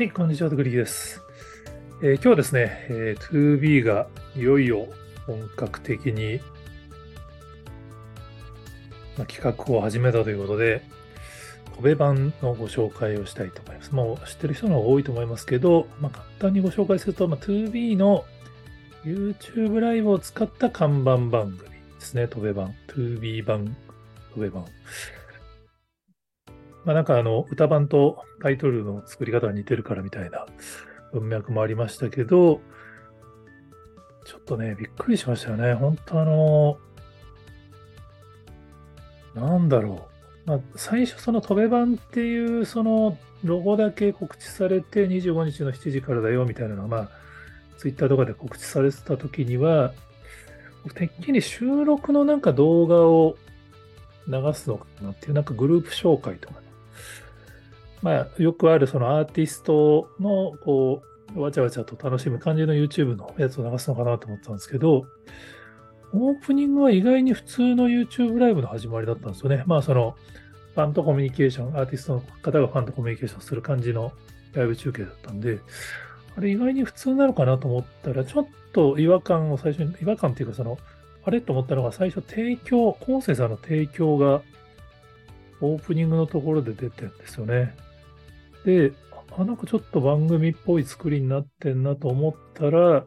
はい、こんにちは、グリキです。えー、今日はですね、えー、2B がいよいよ本格的に、ま、企画を始めたということで、戸辺版のご紹介をしたいと思います。もう知ってる人の方が多いと思いますけど、ま、簡単にご紹介すると、ま、2B の YouTube ライブを使った看板番組ですね、戸辺版。2B 版、戸辺版。まあ、なんかあの、歌版とタイトルの作り方が似てるからみたいな文脈もありましたけど、ちょっとね、びっくりしましたよね。本当あの、なんだろう。まあ、最初その戸辺版っていうそのロゴだけ告知されて25日の7時からだよみたいなのが、まあ、ツイッターとかで告知されてた時には、てっきり収録のなんか動画を流すのかなっていう、なんかグループ紹介とかね、まあ、よくあるそのアーティストの、こう、わちゃわちゃと楽しむ感じの YouTube のやつを流すのかなと思ったんですけど、オープニングは意外に普通の YouTube ライブの始まりだったんですよね。まあ、その、ファンとコミュニケーション、アーティストの方がファンとコミュニケーションする感じのライブ中継だったんで、あれ意外に普通なのかなと思ったら、ちょっと違和感を最初に、違和感っていうかその、あれと思ったのが最初提供、コンセさんの提供がオープニングのところで出てるんですよね。で、あ、なんかちょっと番組っぽい作りになってんなと思ったら、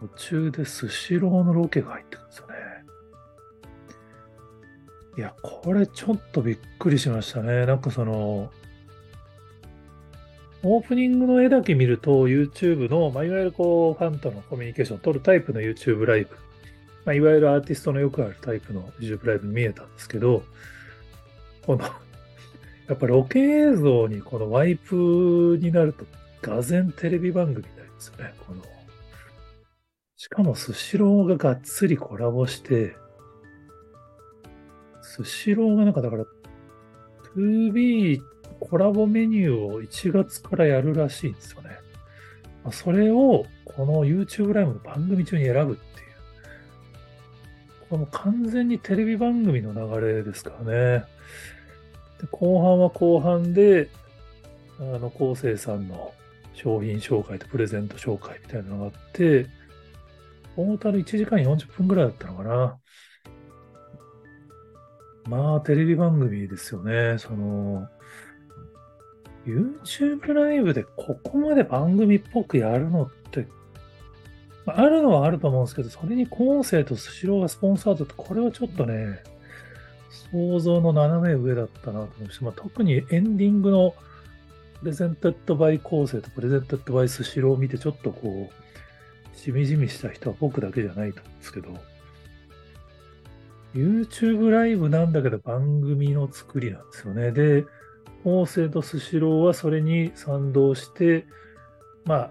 途中でスシローのロケが入ってくるんですよね。いや、これちょっとびっくりしましたね。なんかその、オープニングの絵だけ見ると YouTube の、まあ、いわゆるこう、ファンとのコミュニケーションを取るタイプの YouTube ライブ、まあ、いわゆるアーティストのよくあるタイプの YouTube ライブに見えたんですけど、このやっぱロケ映像にこのワイプになると、がぜんテレビ番組になりますよね。このしかもスシローががっつりコラボして、スシローがなんかだから、2B コラボメニューを1月からやるらしいんですよね。それをこの YouTube ライブの番組中に選ぶっていう。この完全にテレビ番組の流れですからね。で後半は後半で、あの、昴生さんの商品紹介とプレゼント紹介みたいなのがあって、トータル1時間40分ぐらいだったのかな。まあ、テレビ番組ですよね。その、YouTube ライブでここまで番組っぽくやるのって、あるのはあると思うんですけど、それにコーセーとスシローがスポンサードって、これはちょっとね、想像の斜め上だったなと思いまし。まあ、特にエンディングの presented by コーセーと presented by スシローを見てちょっとこう、しみじみした人は僕だけじゃないと思うんですけど、YouTube ライブなんだけど番組の作りなんですよね。で、音声とスシローはそれに賛同して、まあ、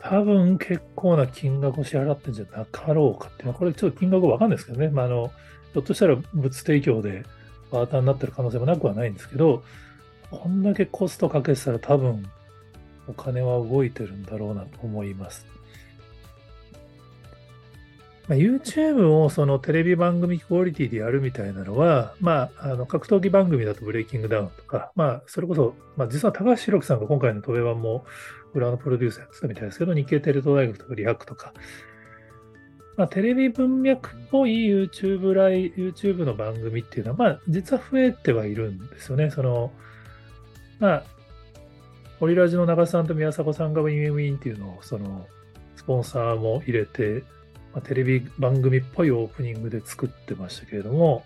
多分結構な金額を支払ってんじゃなかろうかっていう、これちょっと金額わかんないですけどね。まあ、あの、ひょっとしたら物提供でバーターになってる可能性もなくはないんですけど、こんだけコストかけてたら多分お金は動いてるんだろうなと思います。まあ、YouTube をそのテレビ番組クオリティでやるみたいなのは、まあ、あの格闘技番組だとブレイキングダウンとか、まあ、それこそ、まあ、実は高橋宏樹さんが今回のトベ版も裏のプロデューサーやってたみたいですけど、日経テレ東大学とか ReHacQ とか、まあ、テレビ文脈っぽい YouTube ライ YouTube の番組っていうのは、まあ、実は増えてはいるんですよね。その、まあ、オリラジの中田さんと宮迫さんが Win Win Wiiin っていうのを、その、スポンサーも入れて、まあ、テレビ番組っぽいオープニングで作ってましたけれども、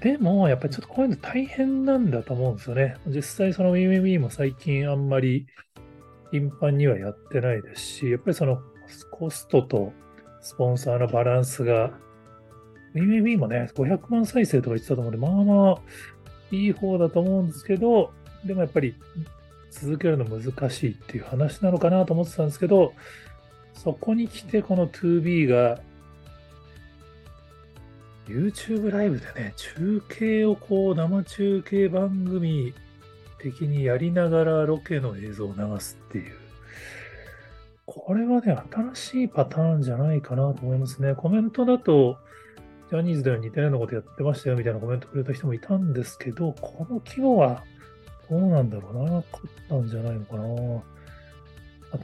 でも、やっぱりちょっとこういうの大変なんだと思うんですよね。実際その Win Win Wiiin も最近あんまり頻繁にはやってないですし、やっぱりそのコストとスポンサーのバランスが、MMB もね、500万再生とか言ってたと思うんで、まあまあ、いい方だと思うんですけど、でもやっぱり続けるの難しいっていう話なのかなと思ってたんですけど、そこに来てこの 2B が YouTube ライブでね、中継をこう生中継番組的にやりながらロケの映像を流すっていう。これはね、新しいパターンじゃないかなと思いますね。コメントだと、ジャニーズでは似たようなことやってましたよみたいなコメントくれた人もいたんですけど、この規模はどうなんだろうな。勝ったんじゃないのかな。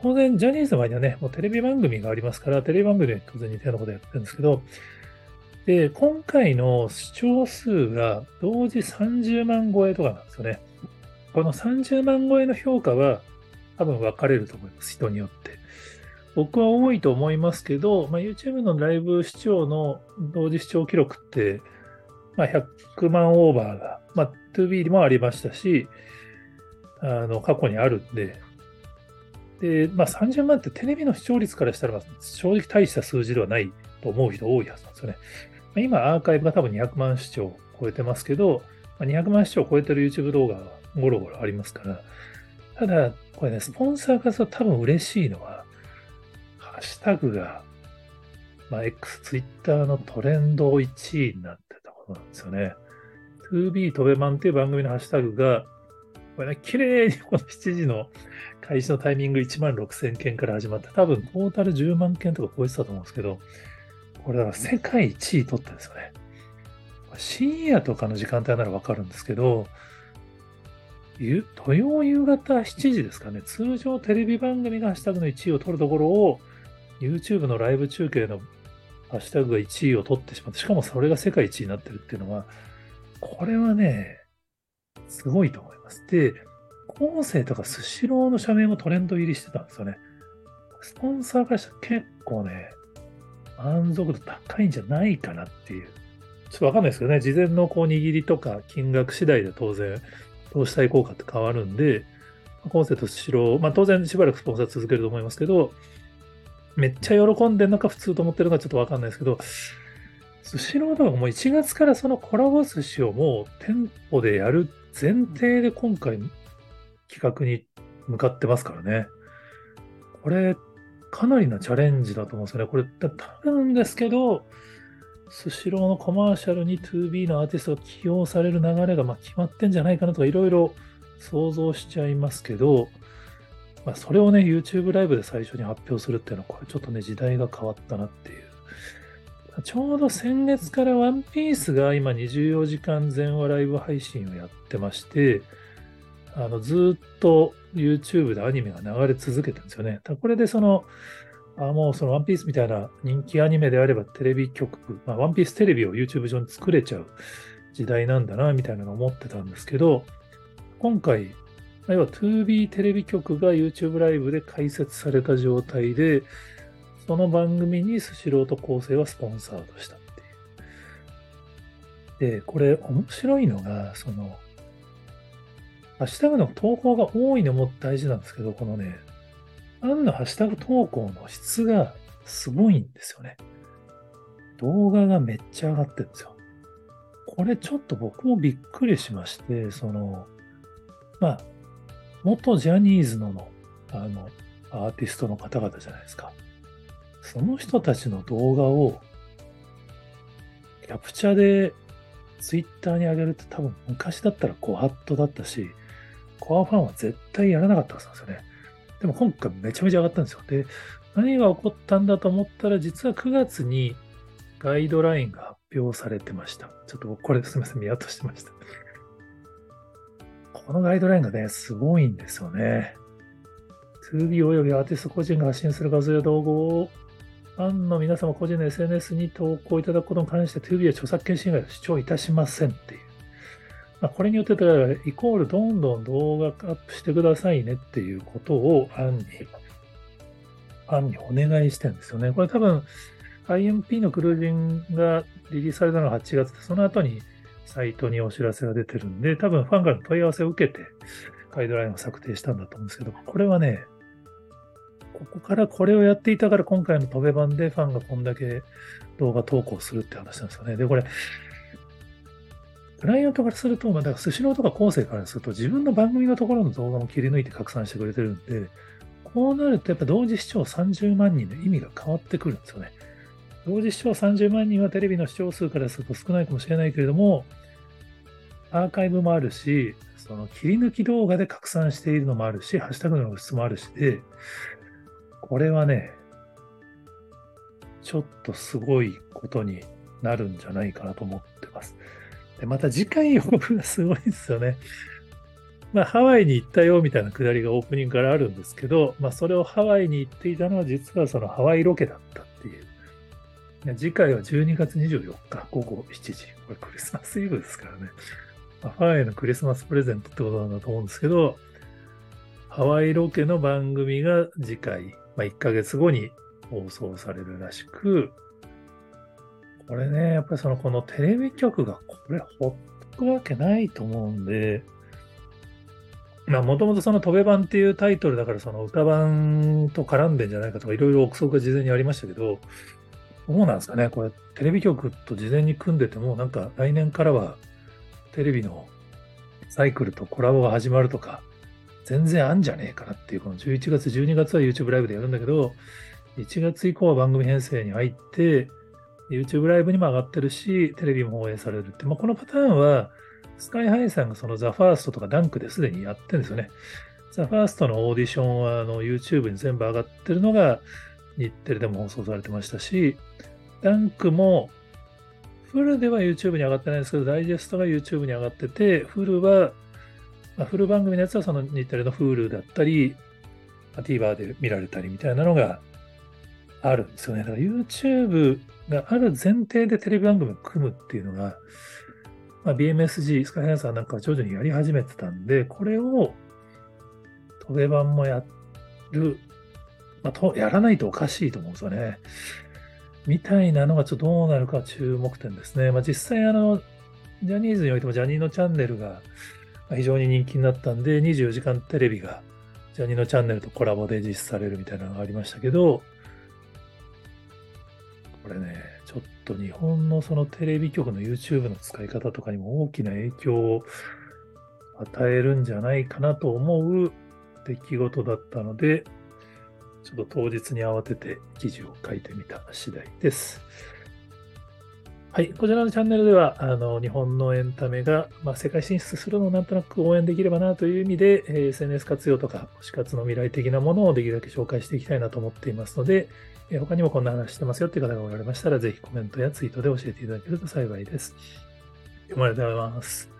当然、ジャニーズの場合にはね、もうテレビ番組がありますから、テレビ番組で当然似たようなことやってるんですけど、で、今回の視聴数が同時30万超えとかなんですよね。この30万超えの評価は多分分かれると思います、人によって。僕は多いと思いますけど、まあ、YouTube のライブ視聴の同時視聴記録って、まあ、100万オーバーが、まあ、2B もありましたし、あの過去にあるんで、で、まあ、30万ってテレビの視聴率からしたら、正直大した数字ではないと思う人多いはずなんですよね。ま、今、アーカイブが多分200万視聴を超えてますけど、まあ、200万視聴を超えてる YouTube 動画がゴロゴロありますから、ただ、これね、スポンサーからすると多分嬉しいのは、ハッシュタグが、まあ、X、Twitter のトレンド1位になってたことなんですよね。2B 飛べマンっていう番組のハッシュタグが、これね、綺麗にこの7時の開始のタイミング1万6000件から始まって、多分トータル10万件とか超えてたと思うんですけど、これだから世界1位取ったんですよね。深夜とかの時間帯ならわかるんですけど、土曜夕方7時ですかね、通常テレビ番組がハッシュタグの1位を取るところを、YouTube のライブ中継のハッシュタグが1位を取ってしまって、しかもそれが世界1位になってるっていうのは、これはね、すごいと思います。で、後世とかスシローの社名もトレンド入りしてたんですよね。スポンサーからしたら結構ね、満足度高いんじゃないかなっていう。ちょっとわかんないですけどね、事前のこう握りとか金額次第で当然、投資対効果って変わるんで、後世とスシロー、まあ当然しばらくスポンサー続けると思いますけど、めっちゃ喜んでるのか普通と思ってるのかちょっとわかんないですけど、スシローとかもう1月からそのコラボ寿司をもう店舗でやる前提で今回企画に向かってますからね。これ、かなりなチャレンジだと思うんですよね。これ、多分ですけど、スシローのコマーシャルに 2B のアーティストが起用される流れがま決まってんじゃないかなとかいろいろ想像しちゃいますけど、まあ、それをね、YouTube ライブで最初に発表するっていうのは、これちょっとね、時代が変わったなっていうちょうど先月からワンピースが今24時間全話ライブ配信をやってまして、あのずっと YouTube でアニメが流れ続けてるんですよね。これでその、あもうそのワンピースみたいな人気アニメであればテレビ局、まあ、ワンピーステレビを YouTube 上に作れちゃう時代なんだな、みたいなのを思ってたんですけど、今回、要は 2B テレビ局が YouTube ライブで開設された状態で、その番組にスシローと構成はスポンサードしたっていう。で、これ面白いのが、その、ハッシュタグの投稿が多いのも大事なんですけど、このね、ファンのハッシュタグ投稿の質がすごいんですよね。動画がめっちゃ上がってるんですよ。これちょっと僕もびっくりしまして、その、まあ、元ジャニーズのの、あの、アーティストの方々じゃないですか。その人たちの動画をキャプチャでツイッターに上げるって多分昔だったらコアットだったし、コアファンは絶対やらなかったはずなんですよね。でも今回めちゃめちゃ上がったんですよ。で、何が起こったんだと思ったら、実は9月にガイドラインが発表されてました。ちょっとこれすみません、見落としてました。このガイドラインがね、すごいんですよね。2B 及びアーティスト個人が発信する画像や動画をファンの皆様個人の SNS に投稿いただくことに関して 2B は著作権侵害を主張いたしませんっていう。まあ、これによって、イコールどんどん動画アップしてくださいねっていうことをファンに、ファンにお願いしてるんですよね。これ多分 IMP のクルージングがリリースされたのが8月で、その後にサイトにお知らせが出てるんで、多分ファンからの問い合わせを受けてガイドラインを策定したんだと思うんですけど、これはね、ここからこれをやっていたから今回の飛べ版でファンがこんだけ動画投稿するって話なんですよね。で、これ、クライアントからすると、まあ、だからスシローとか後世からすると自分の番組のところの動画も切り抜いて拡散してくれてるんで、こうなるとやっぱ同時視聴30万人の意味が変わってくるんですよね。同時視聴30万人はテレビの視聴数からすると少ないかもしれないけれども、アーカイブもあるし、その切り抜き動画で拡散しているのもあるし、ハッシュタグの露出もあるしで、これはね、ちょっとすごいことになるんじゃないかなと思ってます。で、また次回予告がすごいですよね。まあ、ハワイに行ったよみたいなくだりがオープニングからあるんですけど、まあ、それをハワイに行っていたのは実はそのハワイロケだったっていう。次回は12月24日午後7時。これクリスマスイブですからね。まあ、ハワイのクリスマスプレゼントってことなんだと思うんですけど、ハワイロケの番組が次回、まあ、1ヶ月後に放送されるらしく、これね、やっぱりそのこのテレビ局がこれほっとくわけないと思うんで、まあ、もともとその飛べ版っていうタイトルだから、その歌版と絡んでんじゃないかとか、いろいろ憶測が事前にありましたけど、どうなんですかね、これ、テレビ局と事前に組んでても、なんか来年からはテレビのサイクルとコラボが始まるとか、全然あんじゃねえかなっていう、この11月、12月は YouTube ライブでやるんだけど、1月以降は番組編成に入って、YouTube ライブにも上がってるし、テレビも放映されるって、まあ、このパターンは、スカイハイさんがそのザ・ファーストとかダンクですでにやってるんですよね。ザ・ファーストのオーディションはあの YouTube に全部上がってるのが日テレでも放送されてましたし、ダンクもフルでは YouTube に上がってないんですけど、ダイジェストが YouTube に上がってて、フルは、まあ、フル番組のやつはその日テレの Hulu だったり、まあ、TVer で見られたりみたいなのがあるんですよね。だから YouTube がある前提でテレビ番組を組むっていうのが、まあ、BMSG、スカイハイさんなんかは徐々にやり始めてたんで、これを、トベ版もやる、まあ、とやらないとおかしいと思うんですよね。みたいなのがちょっとどうなるか注目点ですね。まあ、実際あの、ジャニーズにおいてもジャニーのチャンネルが非常に人気になったんで、24時間テレビがジャニーのチャンネルとコラボで実施されるみたいなのがありましたけど、これね、ちょっと日本のそのテレビ局の YouTube の使い方とかにも大きな影響を与えるんじゃないかなと思う出来事だったので、ちょっと当日に慌てて記事を書いてみた次第です。はい、こちらのチャンネルでは、あの日本のエンタメが、まあ、世界進出するのをなんとなく応援できればなという意味で、えー、SNS 活用とか、推し活の未来的なものをできるだけ紹介していきたいなと思っていますので、えー、他にもこんな話してますよっていう方がおられましたら、ぜひコメントやツイートで教えていただけると幸いです。読まれております。